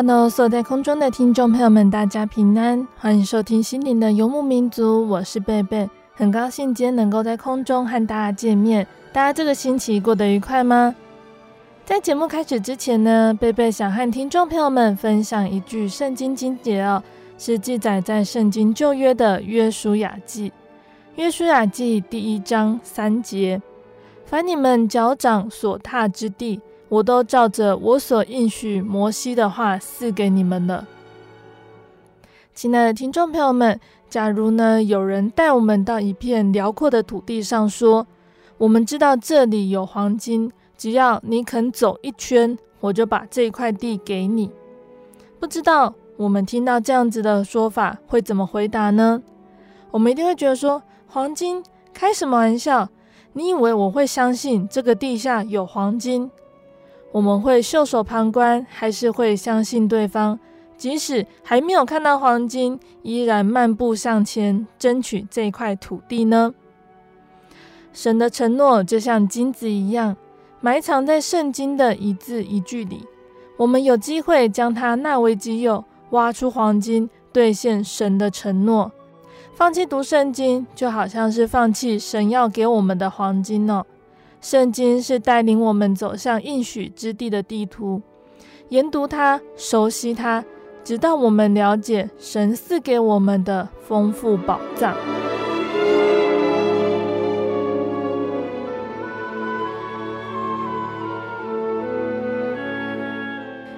Hello，所有在空中的听众朋友们，大家平安，欢迎收听心灵的游牧民族，我是贝贝，很高兴今天能够在空中和大家见面。大家这个星期过得愉快吗？在节目开始之前呢，贝贝想和听众朋友们分享一句圣经经节哦，是记载在圣经旧约的约书亚记，约书亚记第一章三节，凡你们脚掌所踏之地。我都照着我所应许摩西的话赐给你们了。亲爱的听众朋友们，假如呢有人带我们到一片辽阔的土地上，说：“我们知道这里有黄金，只要你肯走一圈，我就把这块地给你。”不知道我们听到这样子的说法会怎么回答呢？我们一定会觉得说：“黄金？开什么玩笑？你以为我会相信这个地下有黄金？”我们会袖手旁观，还是会相信对方？即使还没有看到黄金，依然漫步向前，争取这块土地呢？神的承诺就像金子一样，埋藏在圣经的一字一句里。我们有机会将它纳为己有，挖出黄金，兑现神的承诺。放弃读圣经，就好像是放弃神要给我们的黄金哦。圣经是带领我们走向应许之地的地图，研读它，熟悉它，直到我们了解神赐给我们的丰富宝藏。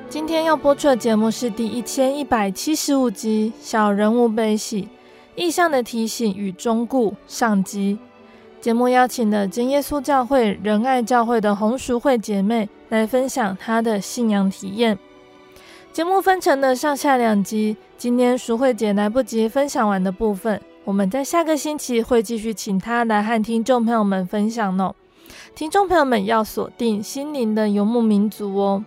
今天要播出的节目是第一千一百七十五集《小人物悲喜》，意象的提醒与忠告上集。节目邀请了真耶稣教会仁爱教会的红淑慧姐妹来分享她的信仰体验。节目分成了上下两集，今天淑慧姐来不及分享完的部分，我们在下个星期会继续请她来和听众朋友们分享哦。听众朋友们要锁定心灵的游牧民族哦。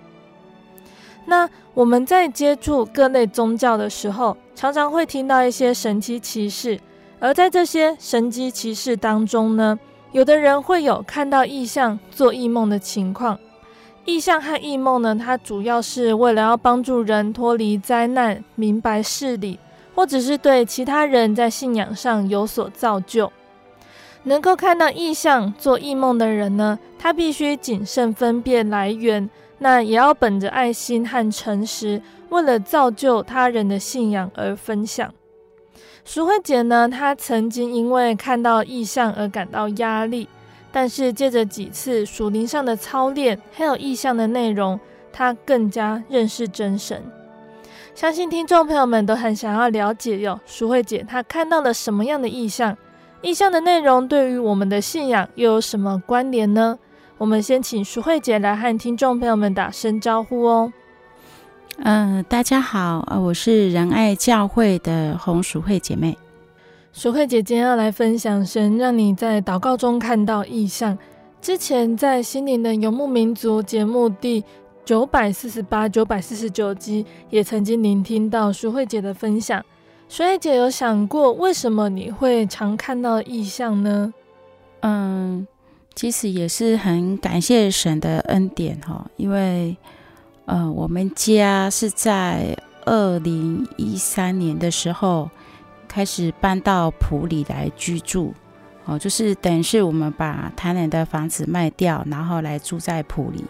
那我们在接触各类宗教的时候，常常会听到一些神奇奇事。而在这些神机骑士当中呢，有的人会有看到异象、做异梦的情况。异象和异梦呢，它主要是为了要帮助人脱离灾难、明白事理，或者是对其他人在信仰上有所造就。能够看到异象、做异梦的人呢，他必须谨慎分辨来源，那也要本着爱心和诚实，为了造就他人的信仰而分享。淑慧姐呢，她曾经因为看到异象而感到压力，但是借着几次属灵上的操练，还有异象的内容，她更加认识真神。相信听众朋友们都很想要了解哟，淑慧姐她看到了什么样的异象？异象的内容对于我们的信仰又有什么关联呢？我们先请淑慧姐来和听众朋友们打声招呼哦。嗯、呃，大家好，呃，我是仁爱教会的洪淑慧姐妹。淑慧姐今天要来分享神让你在祷告中看到异象。之前在心灵的游牧民族节目第九百四十八、九百四十九集，也曾经聆听到淑慧姐的分享。淑慧姐有想过，为什么你会常看到异象呢？嗯，其实也是很感谢神的恩典哈，因为呃，我们家是在二零一三年的时候开始搬到埔里来居住，哦，就是等于是我们把台南的房子卖掉，然后来住在埔里。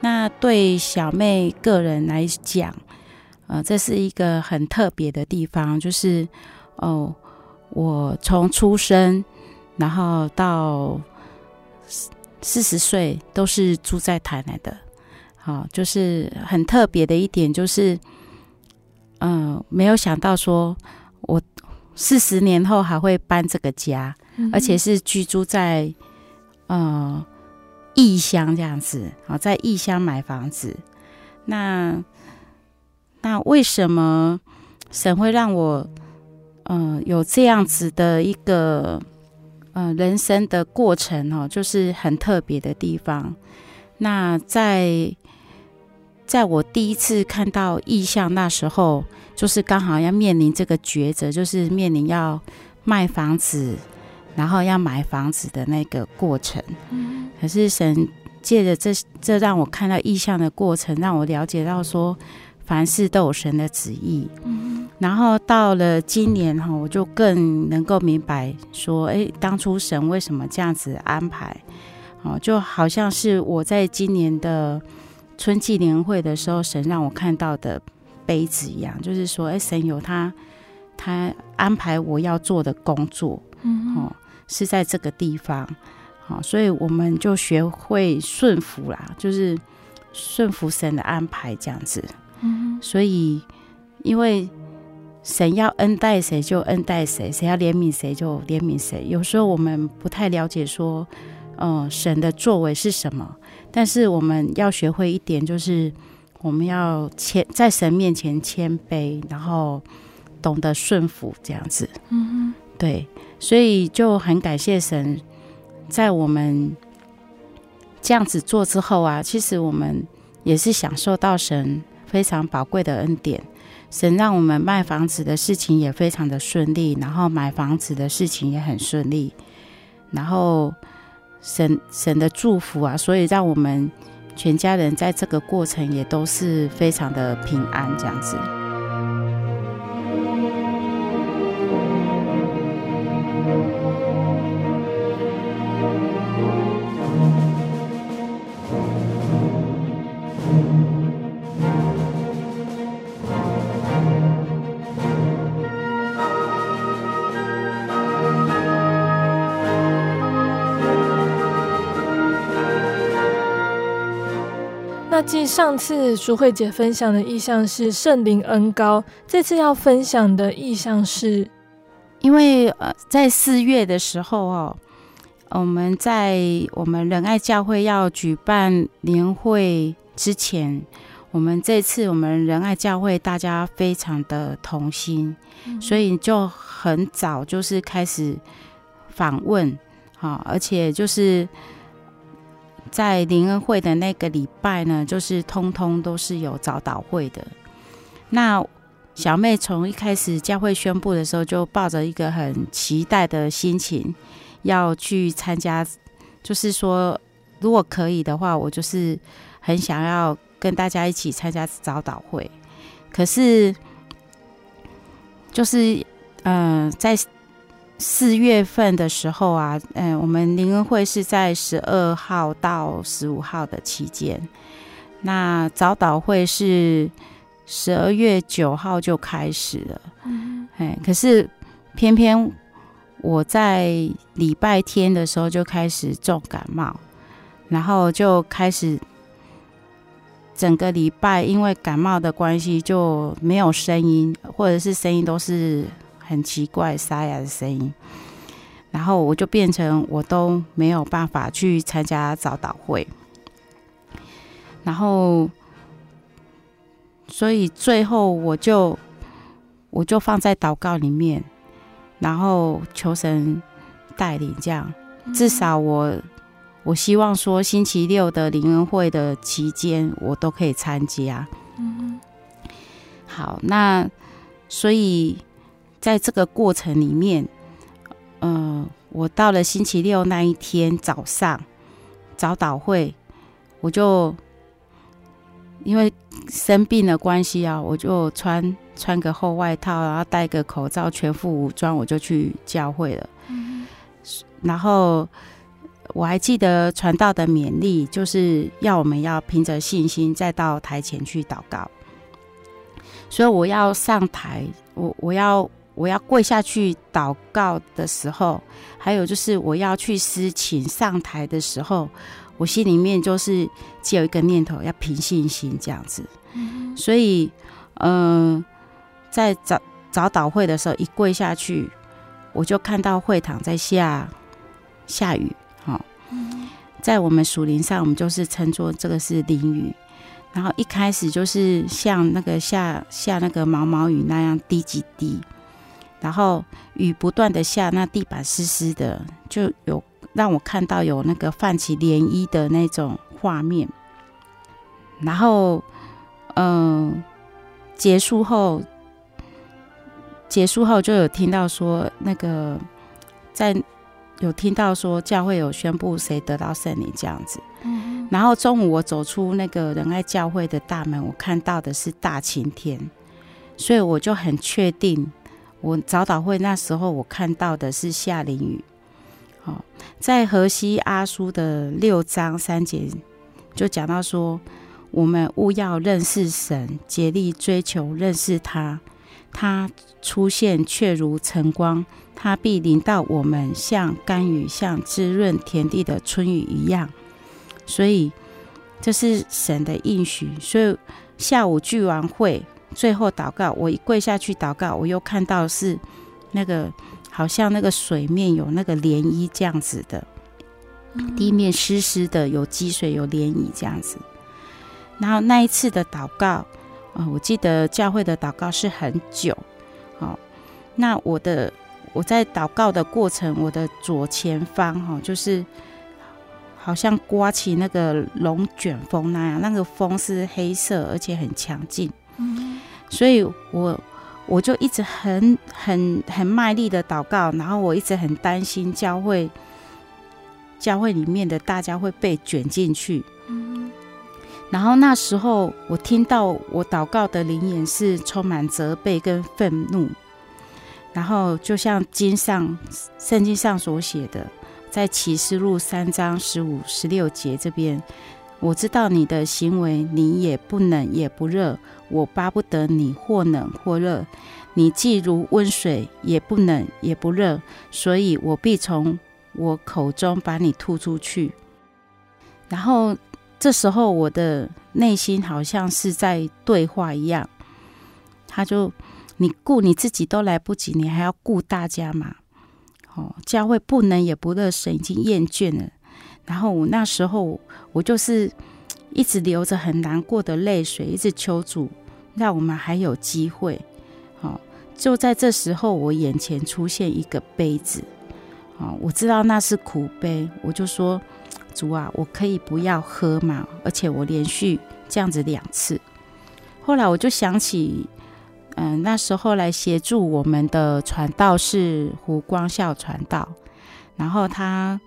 那对小妹个人来讲，呃，这是一个很特别的地方，就是哦，我从出生，然后到四十岁都是住在台南的，好，就是很特别的一点，就是嗯、呃，没有想到说我四十年后还会搬这个家，嗯、而且是居住在嗯。呃异乡这样子啊，在异乡买房子，那那为什么神会让我嗯、呃、有这样子的一个嗯、呃、人生的过程哦，就是很特别的地方。那在在我第一次看到意象那时候，就是刚好要面临这个抉择，就是面临要卖房子。然后要买房子的那个过程，可是神借着这这让我看到意象的过程，让我了解到说，凡事都有神的旨意。然后到了今年哈，我就更能够明白说，哎，当初神为什么这样子安排？哦，就好像是我在今年的春季联会的时候，神让我看到的杯子一样，就是说，哎，神有他他安排我要做的工作，嗯哦。是在这个地方，好，所以我们就学会顺服啦，就是顺服神的安排这样子。嗯，所以因为神要恩待谁就恩待谁，谁要怜悯谁就怜悯谁。有时候我们不太了解说，嗯，神的作为是什么，但是我们要学会一点，就是我们要谦在神面前谦卑，然后懂得顺服这样子。嗯，对。所以就很感谢神，在我们这样子做之后啊，其实我们也是享受到神非常宝贵的恩典。神让我们卖房子的事情也非常的顺利，然后买房子的事情也很顺利，然后神神的祝福啊，所以让我们全家人在这个过程也都是非常的平安，这样子。继上次淑慧姐分享的意象是圣灵恩高，这次要分享的意象是，因为呃，在四月的时候哦，我们在我们仁爱教会要举办年会之前，我们这次我们仁爱教会大家非常的同心，嗯、所以就很早就是开始访问，好，而且就是。在灵恩会的那个礼拜呢，就是通通都是有早祷会的。那小妹从一开始教会宣布的时候，就抱着一个很期待的心情要去参加。就是说，如果可以的话，我就是很想要跟大家一起参加早祷会。可是，就是嗯、呃，在。四月份的时候啊，嗯，我们灵恩会是在十二号到十五号的期间，那早祷会是十二月九号就开始了，嗯，哎，可是偏偏我在礼拜天的时候就开始重感冒，然后就开始整个礼拜因为感冒的关系就没有声音，或者是声音都是。很奇怪沙哑的声音，然后我就变成我都没有办法去参加早祷会，然后所以最后我就我就放在祷告里面，然后求神带领，这样至少我我希望说星期六的灵恩会的期间我都可以参加。嗯，好，那所以。在这个过程里面，呃，我到了星期六那一天早上早祷会，我就因为生病的关系啊，我就穿穿个厚外套，然后戴个口罩，全副武装，我就去教会了。嗯、然后我还记得传道的勉励，就是要我们要凭着信心再到台前去祷告。所以我要上台，我我要我要跪下去祷告的时候，还有就是我要去司琴上台的时候，我心里面就是只有一个念头，要凭信心这样子。嗯、所以，嗯、呃，在早早祷会的时候，一跪下去，我就看到会堂在下下雨。好、哦，嗯、在我们属灵上，我们就是称作这个是淋雨。然后一开始就是像那个下下那个毛毛雨那样滴几滴，然后雨不断的下，那地板湿湿的，就有让我看到有那个泛起涟漪的那种画面。然后，嗯、呃，结束后，结束后就有听到说那个在有听到说教会有宣布谁得到圣灵这样子。然后中午我走出那个仁爱教会的大门，我看到的是大晴天，所以我就很确定，我早祷会那时候我看到的是下淋雨。好，在河西阿书的六章三节就讲到说，我们务要认识神，竭力追求认识他，他出现却如晨光，他必临到我们，像甘雨，像滋润田地的春雨一样。所以这是神的应许。所以下午聚完会，最后祷告，我一跪下去祷告，我又看到是那个好像那个水面有那个涟漪这样子的，地面湿湿的，有积水，有涟漪这样子。然后那一次的祷告，啊，我记得教会的祷告是很久。好，那我的我在祷告的过程，我的左前方哈，就是。好像刮起那个龙卷风那样，那个风是黑色，而且很强劲。所以我我就一直很很很卖力的祷告，然后我一直很担心教会教会里面的大家会被卷进去。然后那时候我听到我祷告的灵言是充满责备跟愤怒，然后就像经上圣经上所写的。在启示录三章十五、十六节这边，我知道你的行为，你也不冷也不热。我巴不得你或冷或热，你既如温水，也不冷也不热，所以我必从我口中把你吐出去。然后这时候，我的内心好像是在对话一样。他就，你顾你自己都来不及，你还要顾大家吗？哦，教会不能也不热，神已经厌倦了。然后我那时候，我就是一直流着很难过的泪水，一直求主，让我们还有机会。好，就在这时候，我眼前出现一个杯子。哦，我知道那是苦杯，我就说：“主啊，我可以不要喝吗？”而且我连续这样子两次。后来我就想起。嗯，那时候来协助我们的传道是胡光孝传道，然后他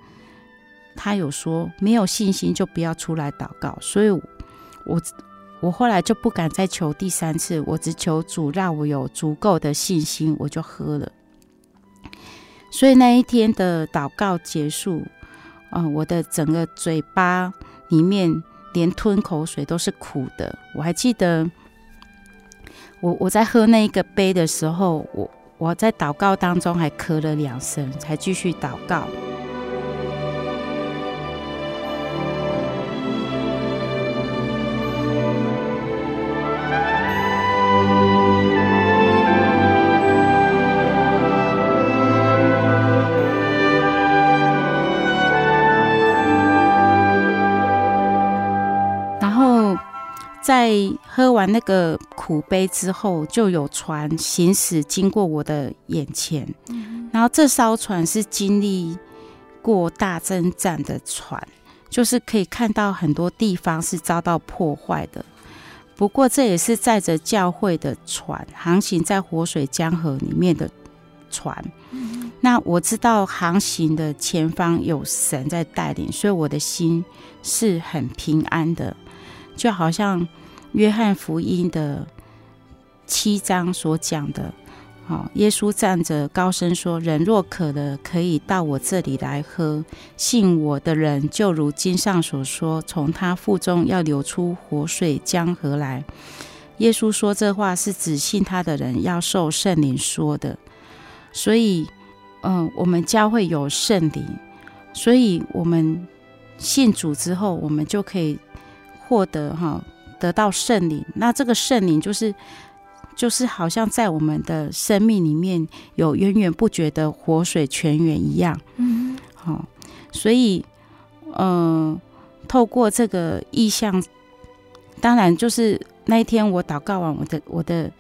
他有说，没有信心就不要出来祷告，所以我，我后来就不敢再求第三次，我只求主让我有足够的信心，我就喝了。所以那一天的祷告结束，嗯，我的整个嘴巴里面连吞口水都是苦的，我还记得。我我在喝那一个杯的时候，我我在祷告当中还咳了两声，才继续祷告。在喝完那个苦杯之后，就有船行驶经过我的眼前，然后这艘船是经历过大征战的船，就是可以看到很多地方是遭到破坏的。不过这也是载着教会的船，航行在活水江河里面的船。那我知道航行的前方有神在带领，所以我的心是很平安的，就好像约翰福音的七章所讲的。好，耶稣站着高声说：“人若渴了，可以到我这里来喝。信我的人，就如经上所说，从他腹中要流出活水江河来。”耶稣说这话是指信他的人要受圣灵说的。所以，嗯，我们教会有圣灵，所以我们信主之后，我们就可以获得哈，得到圣灵。那这个圣灵就是。就是好像在我们的生命里面有源源不绝的活水泉源一样，嗯，好，所以，嗯、呃，透过这个意象，当然就是那一天我祷告完，我的我的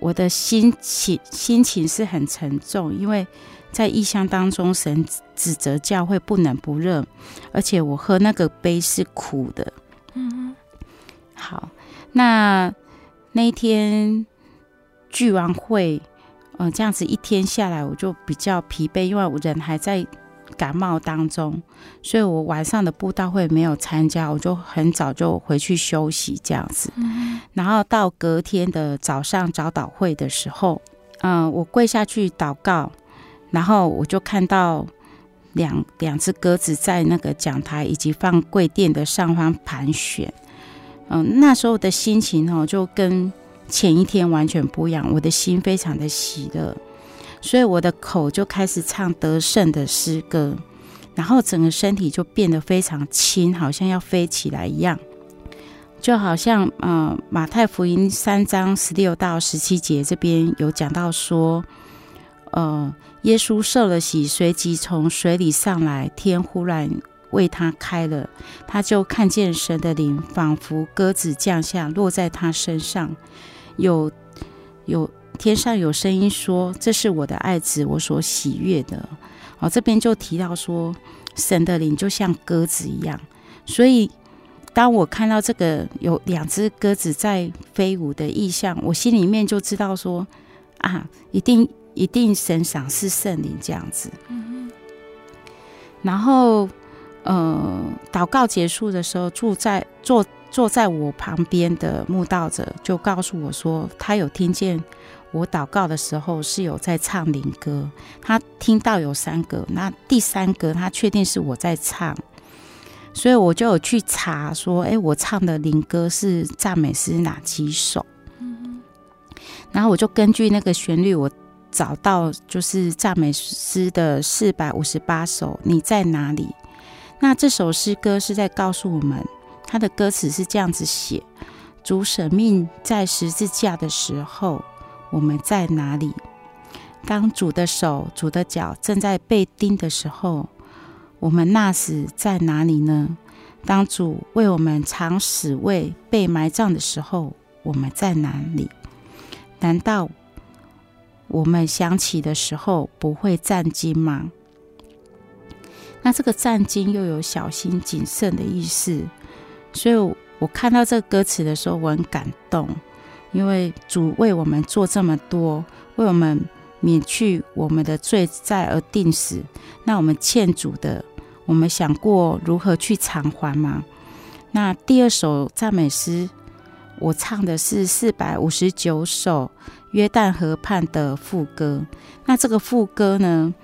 我的心情心情是很沉重，因为在异象当中，神指责教会不冷不热，而且我喝那个杯是苦的，嗯，好，那那一天。聚完会，嗯、呃，这样子一天下来，我就比较疲惫，因为我人还在感冒当中，所以我晚上的布道会没有参加，我就很早就回去休息这样子。嗯、然后到隔天的早上早祷会的时候，嗯、呃，我跪下去祷告，然后我就看到两两只鸽子在那个讲台以及放柜垫的上方盘旋。嗯、那时候的心情哦，就跟。前一天完全不一样，我的心非常的喜乐，所以我的口就开始唱得胜的诗歌，然后整个身体就变得非常轻，好像要飞起来一样，就好像、呃，马太福音三章十六到十七节这边有讲到说，呃，耶稣受了洗，随即从水里上来，天忽然为他开了，他就看见神的灵仿佛鸽子降下，落在他身上。有有天上有声音说：“这是我的爱子，我所喜悦的。”哦，这边就提到说，神的灵就像鸽子一样。所以，当我看到这个有两只鸽子在飞舞的意象，我心里面就知道说：“啊，一定一定神赏赐圣灵这样子。”然后，呃，祷告结束的时候，住在坐。坐在我旁边的慕道者就告诉我说，他有听见我祷告的时候是有在唱灵歌，他听到有三个，那第三个他确定是我在唱，所以我就有去查说，哎，我唱的灵歌是赞美诗哪几首？然后我就根据那个旋律，我找到就是赞美诗的四百五十八首，你在哪里？那这首诗歌是在告诉我们。它的歌词是这样子写：主舍命在十字架的时候，我们在哪里？当主的手、主的脚正在被钉的时候，我们那时在哪里呢？当主为我们尝死味、被埋葬的时候，我们在哪里？难道我们想起的时候不会战惊吗？那这个战惊又有小心谨慎的意思。所以，我看到这个歌词的时候，我很感动，因为主为我们做这么多，为我们免去我们的罪债而定死。那我们欠主的，我们想过如何去偿还吗？那第二首赞美诗，我唱的是四百五十九首约旦河畔的副歌。那这个副歌呢？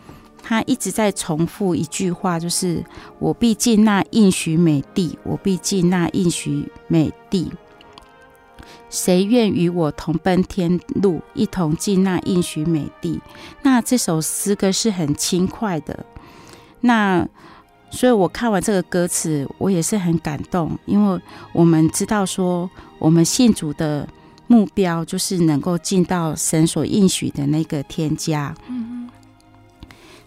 他一直在重复一句话，就是“我必尽那应许美地，我必尽那应许美地。谁愿与我同奔天路，一同进那应许美地？”那这首诗歌是很轻快的。那所以，我看完这个歌词，我也是很感动，因为我们知道说，我们信主的目标就是能够进到神所应许的那个天家。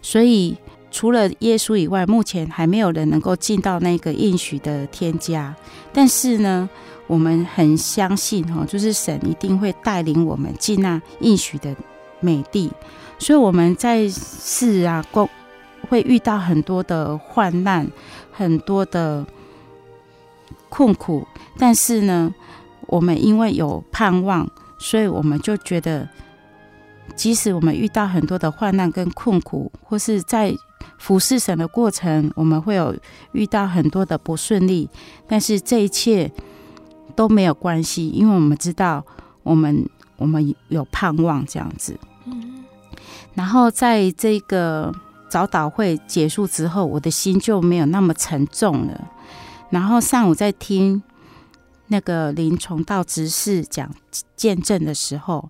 所以，除了耶稣以外，目前还没有人能够进到那个应许的天家。但是呢，我们很相信哈，就是神一定会带领我们进那应许的美地。所以我们在世啊，过会遇到很多的患难，很多的困苦。但是呢，我们因为有盼望，所以我们就觉得即使我们遇到很多的患难跟困苦，或是在服侍神的过程，我们会有遇到很多的不顺利，但是这一切都没有关系，因为我们知道我们我们有盼望这样子。嗯，然后在这个早祷会结束之后，我的心就没有那么沉重了。然后上午在听那个林崇道执事讲见证的时候，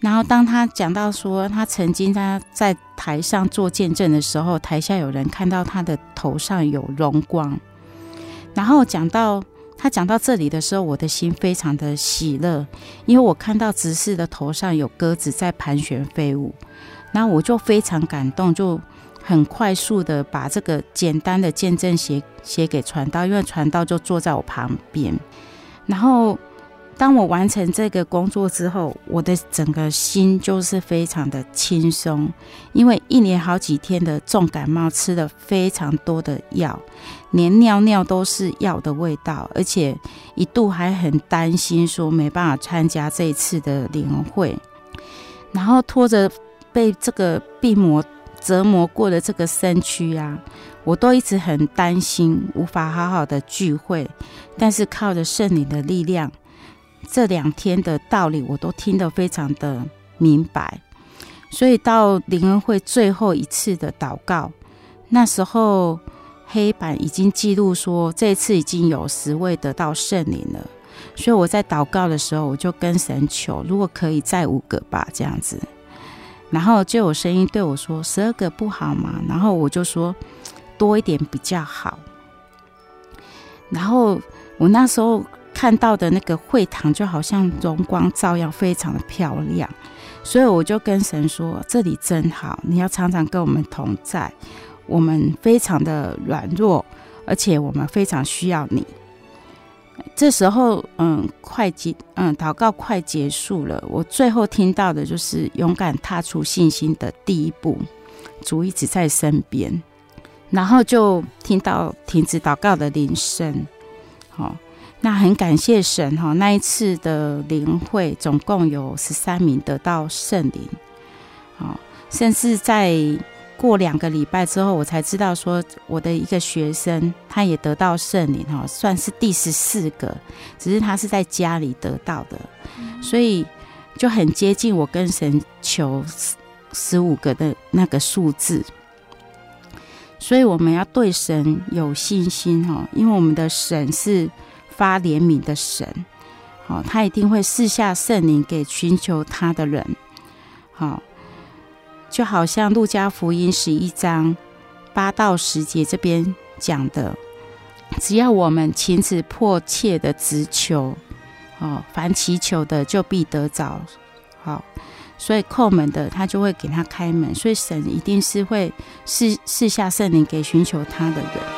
然后当他讲到说他曾经他在台上做见证的时候，台下有人看到他的头上有荣光。然后讲到他讲到这里的时候，我的心非常的喜乐，因为我看到执事的头上有鸽子在盘旋飞舞，然后我就非常感动，就。很快速的把这个简单的见证写写给传道，因为传道就坐在我旁边。然后当我完成这个工作之后，我的整个心就是非常的轻松，因为一连好几天的重感冒，吃了非常多的药，连尿尿都是药的味道，而且一度还很担心说没办法参加这一次的灵会，然后拖着被这个病魔。折磨过的这个身躯啊，我都一直很担心，无法好好的聚会。但是靠着圣灵的力量，这两天的道理我都听得非常的明白。所以到灵恩会最后一次的祷告，那时候黑板已经记录说，这次已经有十位得到圣灵了。所以我在祷告的时候，我就跟神求，如果可以再五个吧，这样子。然后就有声音对我说：“十二个不好吗？”然后我就说：“多一点比较好。”然后我那时候看到的那个会堂就好像荣光照耀，非常的漂亮，所以我就跟神说：“这里真好，你要常常跟我们同在。我们非常的软弱，而且我们非常需要你。”这时候，嗯，快结，嗯，祷告快结束了。我最后听到的就是勇敢踏出信心的第一步，主一直在身边。然后就听到停止祷告的铃声。好，那很感谢神哈，那一次的灵会总共有十三名得到圣灵。好，甚至在。过两个礼拜之后，我才知道说我的一个学生他也得到圣灵哈，算是第十四个，只是他是在家里得到的，所以就很接近我跟神求十五个的那个数字。所以我们要对神有信心哈，因为我们的神是发怜悯的神，好，他一定会赐下圣灵给寻求他的人，好。就好像路加福音十一章八到十节这边讲的，只要我们勤恳迫切的直求，哦，凡祈求的就必得着，好，所以叩门的他就会给他开门，所以神一定是会赐赐下圣灵给寻求他的人。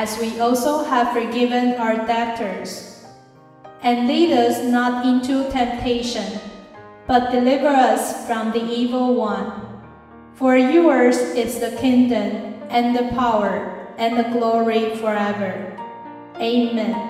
As we also have forgiven our debtors. And lead us not into temptation, but deliver us from the evil one. For yours is the kingdom, and the power, and the glory forever. Amen.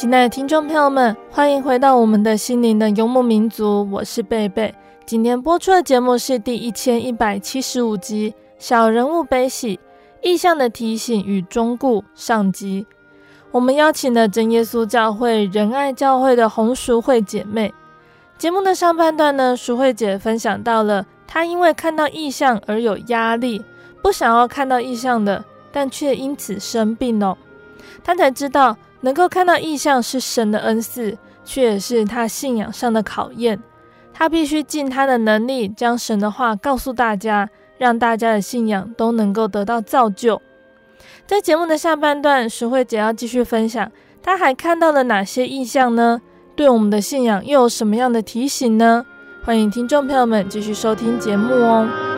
亲爱的听众朋友们，欢迎回到我们的心灵的游牧民族，我是贝贝。今天播出的节目是第一千一百七十五集《小人物悲喜异象的提醒与忠告》上集。我们邀请了真耶稣教会仁爱教会的红淑慧姐妹。节目的上半段呢，淑慧姐分享到了她因为看到异象而有压力，不想要看到异象的，但却因此生病哦。她才知道。能够看到异象是神的恩赐，却也是他信仰上的考验。他必须尽他的能力，将神的话告诉大家，让大家的信仰都能够得到造就。在节目的下半段，淑慧姐要继续分享，她还看到了哪些异象呢？对我们的信仰又有什么样的提醒呢？欢迎听众朋友们继续收听节目哦。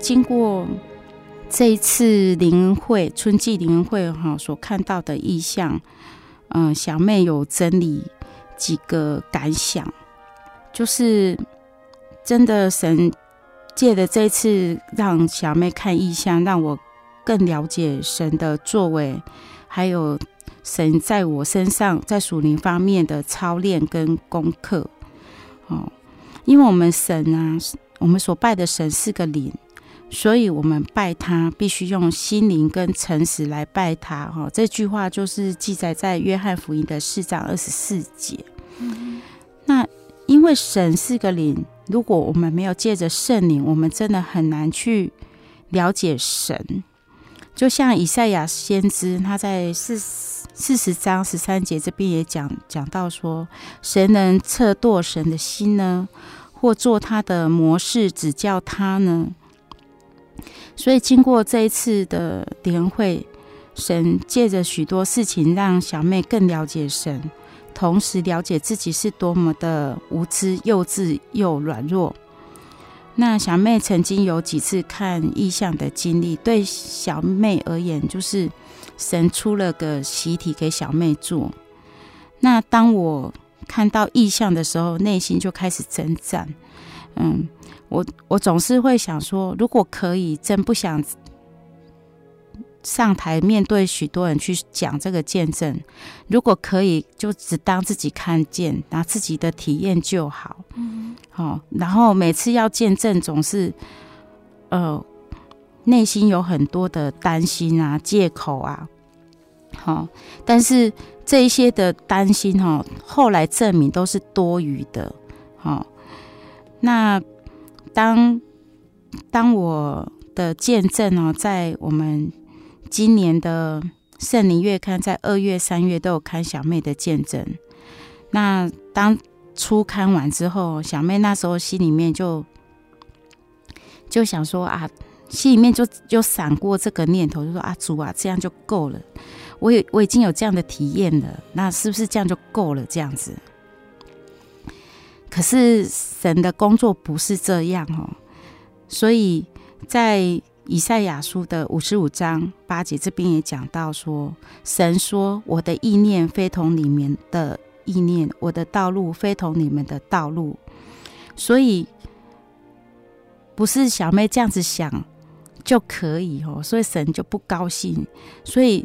经过这一次灵会春季灵会哈所看到的意象，嗯、小妹有整理几个感想，就是真的神借的这次让小妹看意象，让我更了解神的作为，还有神在我身上在属灵方面的操练跟功课。哦，因为我们神啊，我们所拜的神是个灵。所以，我们拜他必须用心灵跟诚实来拜他。哈，这句话就是记载在约翰福音的四章二十四节。嗯。那因为神是个灵，如果我们没有借着圣灵，我们真的很难去了解神。就像以赛亚先知，他在四四十章十三节这边也讲讲到说，谁能测度神的心呢？或做他的模式指教他呢？所以，经过这一次的联会，神借着许多事情让小妹更了解神，同时了解自己是多么的无知、幼稚又软弱。那小妹曾经有几次看意象的经历，对小妹而言，就是神出了个习题给小妹做。那当我看到意象的时候，内心就开始征战，嗯。我我总是会想说，如果可以，真不想上台面对许多人去讲这个见证。如果可以，就只当自己看见，拿自己的体验就好。嗯，好。然后每次要见证，总是呃内心有很多的担心啊、借口啊。好，但是这一些的担心哈，后来证明都是多余的。好，那。当当我的见证哦，在我们今年的圣灵月刊，在二月、三月都有看小妹的见证。那当初看完之后，小妹那时候心里面就就想说啊，心里面就就闪过这个念头，就说啊，主啊，这样就够了。我有我已经有这样的体验了，那是不是这样就够了？这样子。可是神的工作不是这样哦，所以在以赛亚书的五十五章八节这边也讲到说，神说：“我的意念非同你们的意念，我的道路非同你们的道路。”所以不是小妹这样子想就可以哦，所以神就不高兴。所以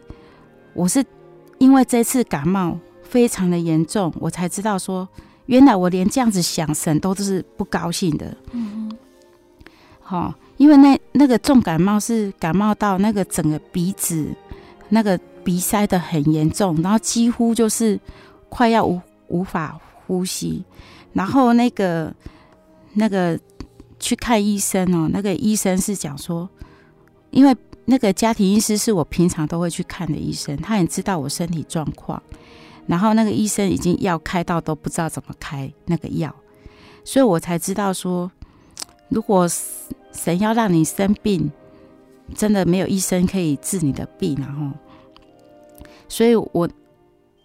我是因为这次感冒非常的严重，我才知道说。原来我连这样子想，神都是不高兴的。嗯哼，好，因为那那个重感冒是感冒到那个整个鼻子那个鼻塞得很严重，然后几乎就是快要无无法呼吸。然后那个那个去看医生哦，那个医生是讲说，因为那个家庭医师是我平常都会去看的医生，他也知道我身体状况。然后那个医生已经药开到都不知道怎么开那个药，所以我才知道说，如果神要让你生病，真的没有医生可以治你的病，然后，所以我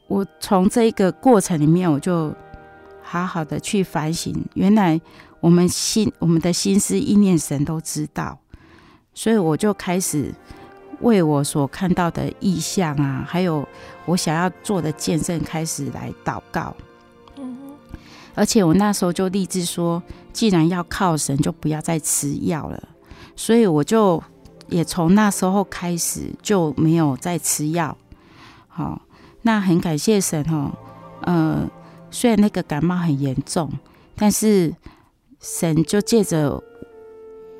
我从这个过程里面，我就好好的去反省，原来我们心我们的心思意念，神都知道，所以我就开始。为我所看到的异象啊，还有我想要做的见证，开始来祷告。嗯，而且我那时候就立志说，既然要靠神，就不要再吃药了。所以我就也从那时候开始就没有再吃药。好，那很感谢神哦。呃，虽然那个感冒很严重，但是神就借着。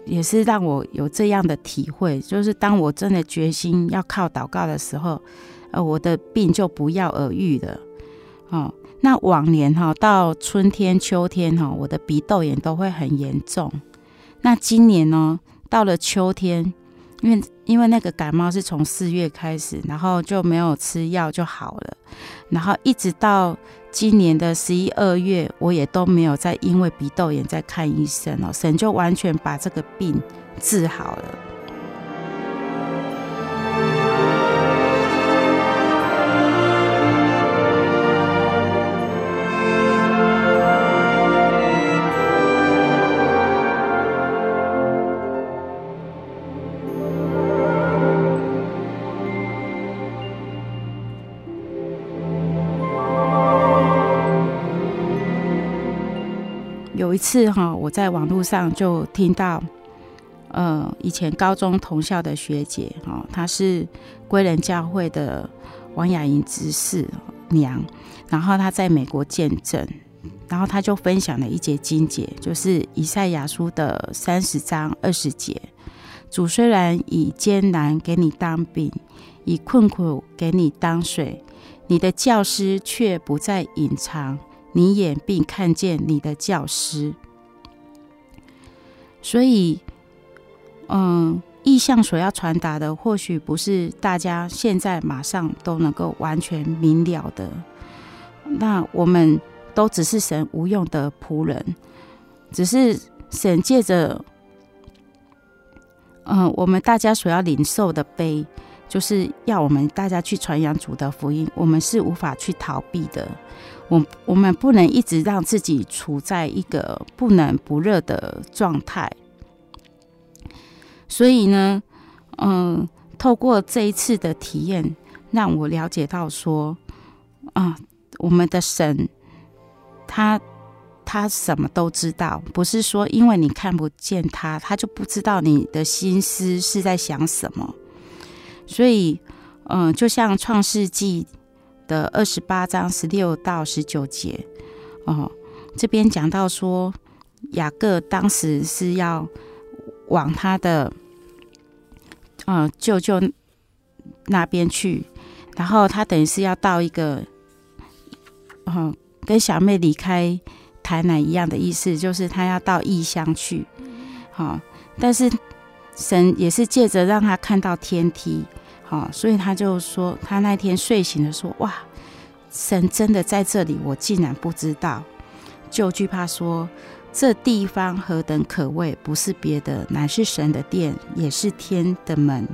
也是让我有这样的体会，就是当我真的决心要靠祷告的时候，呃，我的病就不药而愈了。哦，那往年哈，到春天、秋天哈，我的鼻窦炎都会很严重。那今年呢，到了秋天，因为因为那个感冒是从四月开始，然后就没有吃药就好了，然后一直到。今年的十一二月，我也都没有再因为鼻窦炎在看医生哦，神就完全把这个病治好了。一次哈，我在网络上就听到，呃，以前高中同校的学姐哈，她是归仁教会的王雅莹执事娘，然后她在美国见证，然后她就分享了一节经节，就是以赛亚书的三十章二十节：主虽然以艰难给你当饼，以困苦给你当水，你的教师却不再隐藏。你眼并看见你的教师，所以，嗯，意象所要传达的，或许不是大家现在马上都能够完全明了的。那我们都只是神无用的仆人，只是神借着，嗯，我们大家所要领受的杯，就是要我们大家去传扬主的福音，我们是无法去逃避的。我我们不能一直让自己处在一个不冷不热的状态，所以呢，嗯，透过这一次的体验，让我了解到说，啊，我们的神，他他什么都知道，不是说因为你看不见他，他就不知道你的心思是在想什么，所以，嗯，就像创世纪。的二十八章十六到十九节，哦，这边讲到说，雅各当时是要往他的嗯舅舅那边去，然后他等于是要到一个，嗯，跟小妹离开台南一样的意思，就是他要到异乡去，好，但是神也是借着让他看到天梯。好，所以他就说，他那天睡醒的时候，哇，神真的在这里，我竟然不知道，就惧怕说，这地方何等可畏，不是别的，乃是神的殿，也是天的门。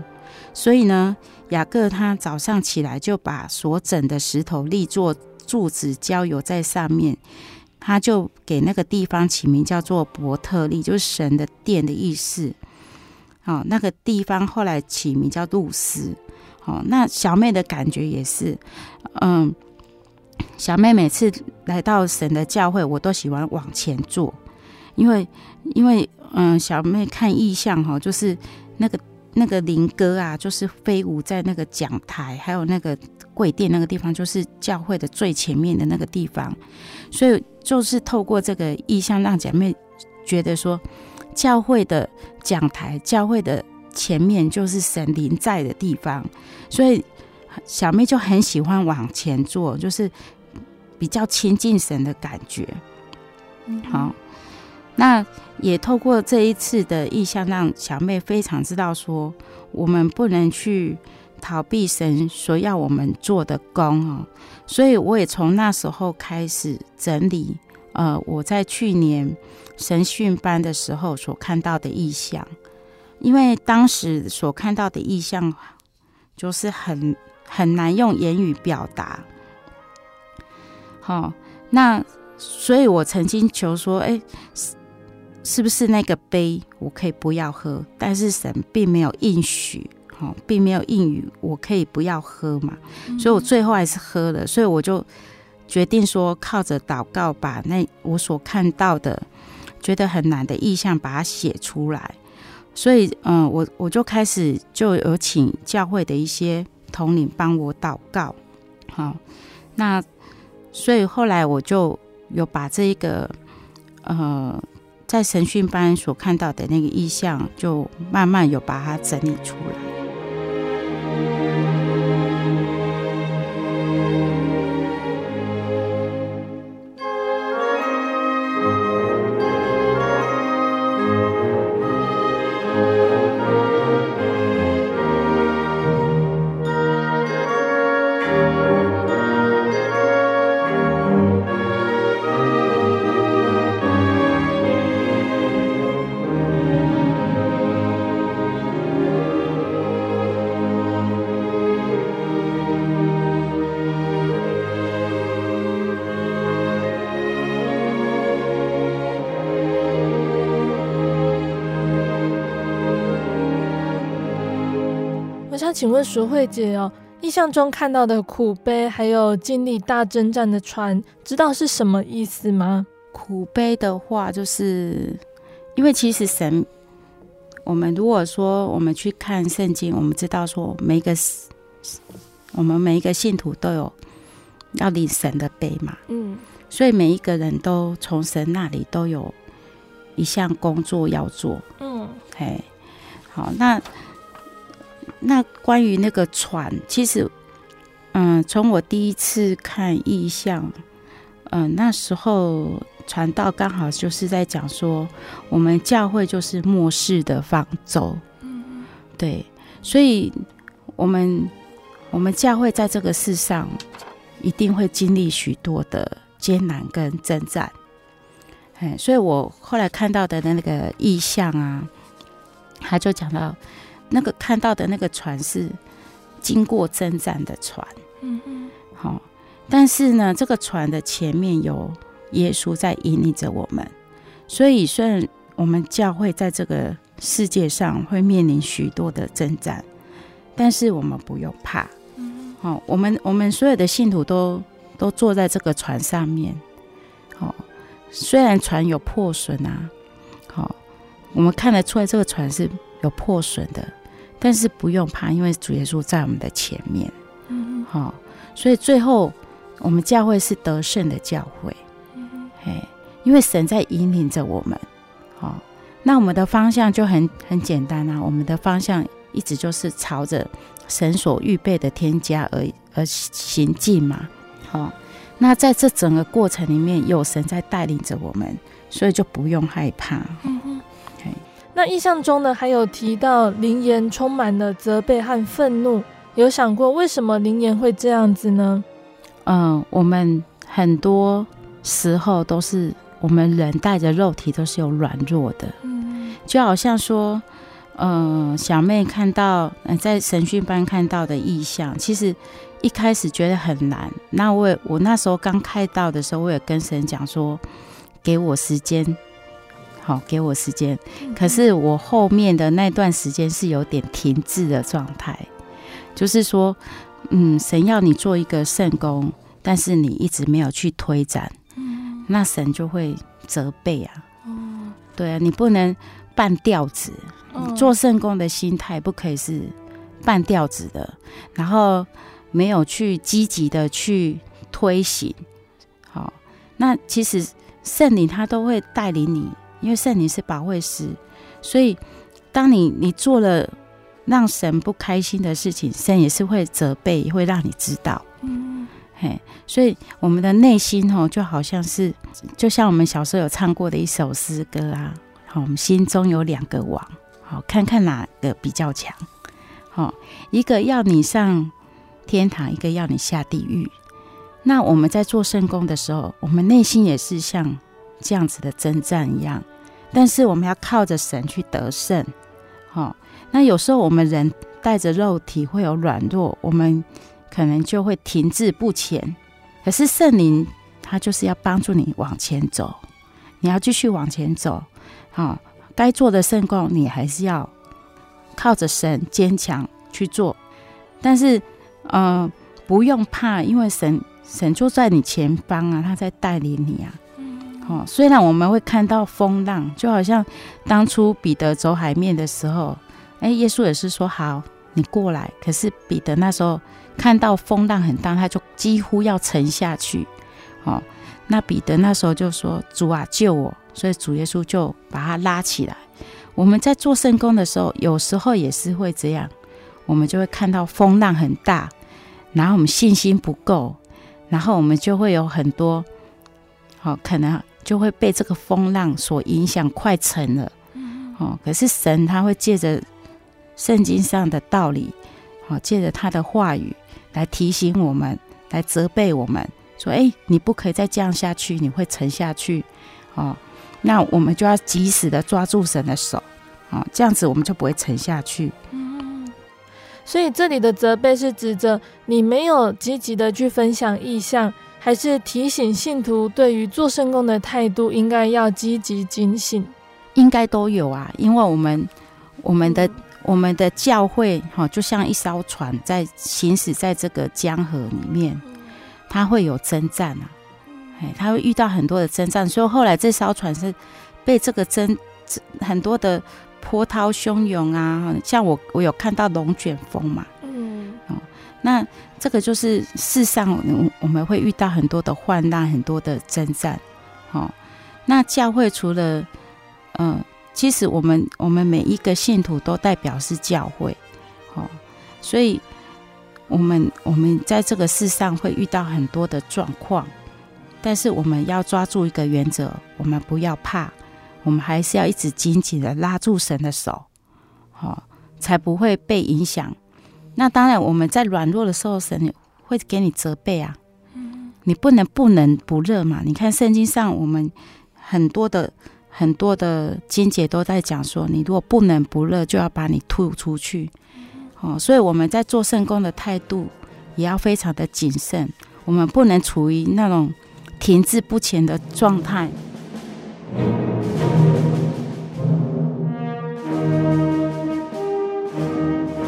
所以呢，雅各他早上起来就把所整的石头立作柱子，浇油在上面，他就给那个地方起名叫做伯特利，就是神的殿的意思。好，那个地方后来起名叫路斯。哦，那小妹的感觉也是，嗯，小妹每次来到神的教会，我都喜欢往前坐，因为因为嗯，小妹看意象哈，就是那个那个灵歌啊，就是飞舞在那个讲台，还有那个柜垫那个地方，就是教会的最前面的那个地方，所以就是透过这个意象，让姐妹觉得说，教会的讲台，教会的。前面就是神灵在的地方，所以小妹就很喜欢往前坐，就是比较亲近神的感觉。好，那也透过这一次的意向，让小妹非常知道说，我们不能去逃避神所要我们做的工哦。所以我也从那时候开始整理，呃，我在去年神训班的时候所看到的意象，因为当时所看到的意象就是很很难用言语表达。好，那。所以我曾经求说，哎，是是不是那个杯我可以不要喝？但是神并没有应许，哈，并没有应允我可以不要喝嘛。所以我最后还是喝了。所以我就决定说，靠着祷告，把那我所看到的觉得很难的意象，把它写出来。所以，嗯，我我就开始就有请教会的一些统领帮我祷告，好，那所以后来我就。有把这一个，呃，在神训班所看到的那个意象，就慢慢有把它整理出来。请问淑慧姐哦，印象中看到的苦悲，还有经历大征战的船，知道是什么意思吗？苦悲的话，就是因为其实神，我们如果说我们去看圣经，我们知道说每一个我们每一个信徒都有要领神的杯嘛，嗯，所以每一个人都从神那里都有一项工作要做，嗯，嘿，好，那。那关于那个船，其实，嗯，从我第一次看意象，嗯，那时候传道刚好就是在讲说，我们教会就是末世的方舟，嗯，对，所以我们我们教会在这个世上一定会经历许多的艰难跟征战，哎，所以我后来看到的那个意象啊，他就讲到。那个看到的那个船是经过征战的船，嗯嗯，好，但是呢，这个船的前面有耶稣在引领着我们，所以虽然我们教会在这个世界上会面临许多的征战，但是我们不用怕，嗯，好，我们我们所有的信徒都都坐在这个船上面，好，虽然船有破损啊，好，我们看得出来这个船是有破损的。但是不用怕，因为主耶稣在我们的前面，嗯，好，所以最后我们教会是得胜的教会，嗯，嘿，因为神在引领着我们，好，那我们的方向就很很简单啊，我们的方向一直就是朝着神所预备的天家而而行进嘛，好，那在这整个过程里面有神在带领着我们，所以就不用害怕。那意象中呢，还有提到灵言充满了责备和愤怒，有想过为什么灵言会这样子呢？嗯，我们很多时候都是我们人带着肉体都是有软弱的，嗯，就好像说，嗯，小妹看到在神训班看到的意象，其实一开始觉得很难。那我也我那时候刚开到的时候，我也跟神讲说，给我时间。好，给我时间。可是我后面的那段时间是有点停滞的状态，就是说，嗯，神要你做一个圣工，但是你一直没有去推展，那神就会责备啊。对啊，你不能半吊子，做圣工的心态不可以是半吊子的，然后没有去积极的去推行。好，那其实圣灵他都会带领你。因为圣灵是保惠师，所以当你你做了让神不开心的事情，神也是会责备，会让你知道。嗯，嘿，所以我们的内心哦，就好像是，就像我们小时候有唱过的一首诗歌啊，好，我们心中有两个王，好，看看哪个比较强，好，一个要你上天堂，一个要你下地狱。那我们在做圣工的时候，我们内心也是像这样子的征战一样，但是我们要靠着神去得胜，好，那有时候我们人带着肉体会有软弱，我们。可能就会停滞不前，可是圣灵他就是要帮助你往前走，你要继续往前走，好，该做的圣工你还是要靠着神坚强去做，但是，呃，不用怕，因为神神就在你前方啊，他在带领你啊，哦，虽然我们会看到风浪，就好像当初彼得走海面的时候，哎，耶稣也是说好，你过来，可是彼得那时候。看到风浪很大，他就几乎要沉下去。哦，那彼得那时候就说：“主啊，救我！”所以主耶稣就把他拉起来。我们在做圣工的时候，有时候也是会这样，我们就会看到风浪很大，然后我们信心不够，然后我们就会有很多，好，可能就会被这个风浪所影响，快沉了。哦，可是神他会借着圣经上的道理，好，借着他的话语。来提醒我们，来责备我们，说：“哎，你不可以再这样下去，你会沉下去。”哦，那我们就要及时的抓住神的手，哦，这样子我们就不会沉下去。嗯，所以这里的责备是指着你没有积极的去分享异象，还是提醒信徒对于做圣工的态度应该要积极警醒？应该都有啊，因为我们我们的。我们的教会哈，就像一艘船在行驶在这个江河里面，它会有征战啊，哎，它会遇到很多的征战，所以后来这艘船是被这个征很多的波涛汹涌啊，像我我有看到龙卷风嘛，嗯，哦，那这个就是世上我们会遇到很多的患难，很多的征战，哦，那教会除了嗯。其实我们我们每一个信徒都代表是教会，哦，所以我们我们在这个世上会遇到很多的状况，但是我们要抓住一个原则，我们不要怕，我们还是要一直紧紧的拉住神的手，哦，才不会被影响。那当然，我们在软弱的时候，神会给你责备啊，你不能不冷不热嘛。你看圣经上，我们很多的。很多的经节都在讲说，你如果不冷不热，就要把你吐出去。哦，所以我们在做圣工的态度也要非常的谨慎，我们不能处于那种停滞不前的状态。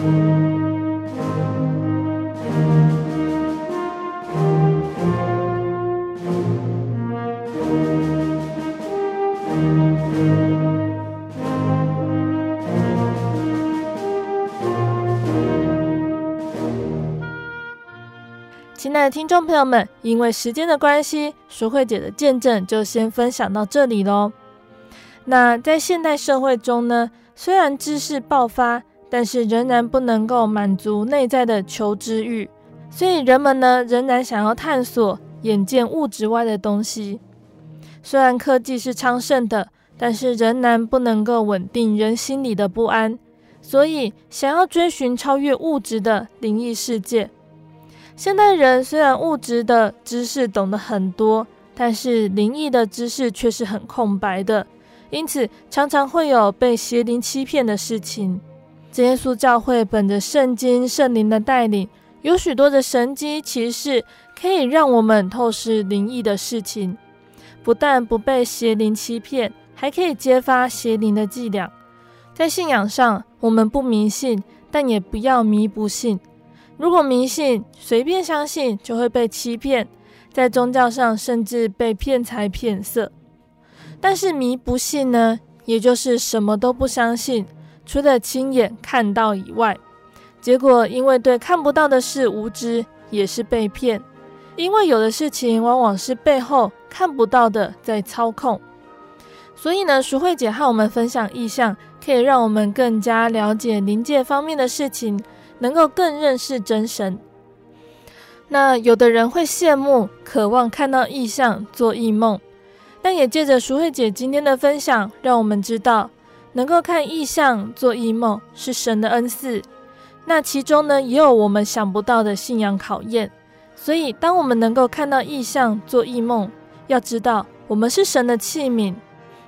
亲听众朋友们，因为时间的关系，淑慧姐的见证就先分享到这里喽。那在现代社会中呢，虽然知识爆发，但是仍然不能够满足内在的求知欲，所以人们呢仍然想要探索眼见物质外的东西。虽然科技是昌盛的，但是仍然不能够稳定人心里的不安，所以想要追寻超越物质的灵异世界。现代人虽然物质的知识懂得很多，但是灵异的知识却是很空白的，因此常常会有被邪灵欺骗的事情。耶稣教会本着圣经圣灵的带领，有许多的神迹奇事，可以让我们透视灵异的事情，不但不被邪灵欺骗，还可以揭发邪灵的伎俩。在信仰上，我们不迷信，但也不要迷不信。如果迷信，随便相信就会被欺骗，在宗教上甚至被骗财骗色。但是迷不信呢，也就是什么都不相信，除了亲眼看到以外，结果因为对看不到的事无知，也是被骗。因为有的事情往往是背后看不到的在操控。所以呢，淑慧姐和我们分享意象，可以让我们更加了解灵界方面的事情。能够更认识真神。那有的人会羡慕、渴望看到异象、做异梦，但也借着淑慧姐今天的分享，让我们知道，能够看异象、做异梦是神的恩赐。那其中呢，也有我们想不到的信仰考验。所以，当我们能够看到异象、做异梦，要知道我们是神的器皿，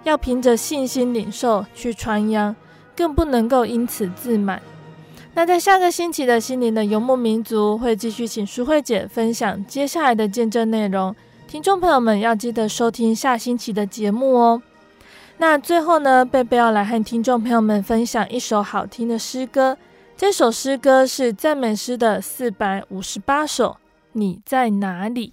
要凭着信心领受去传扬，更不能够因此自满。那在下个星期的心灵的游牧民族，会继续请淑慧姐分享接下来的见证内容。听众朋友们要记得收听下星期的节目哦。那最后呢，贝贝要来和听众朋友们分享一首好听的诗歌。这首诗歌是赞美诗的四百五十八首。你在哪里？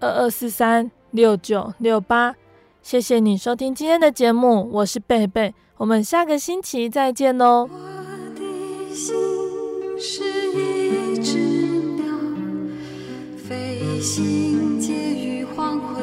二二四三六九六八。谢谢你收听今天的节目，我是贝贝，我们下个星期再见哦。我的心是一只鸟，飞行介于黄昏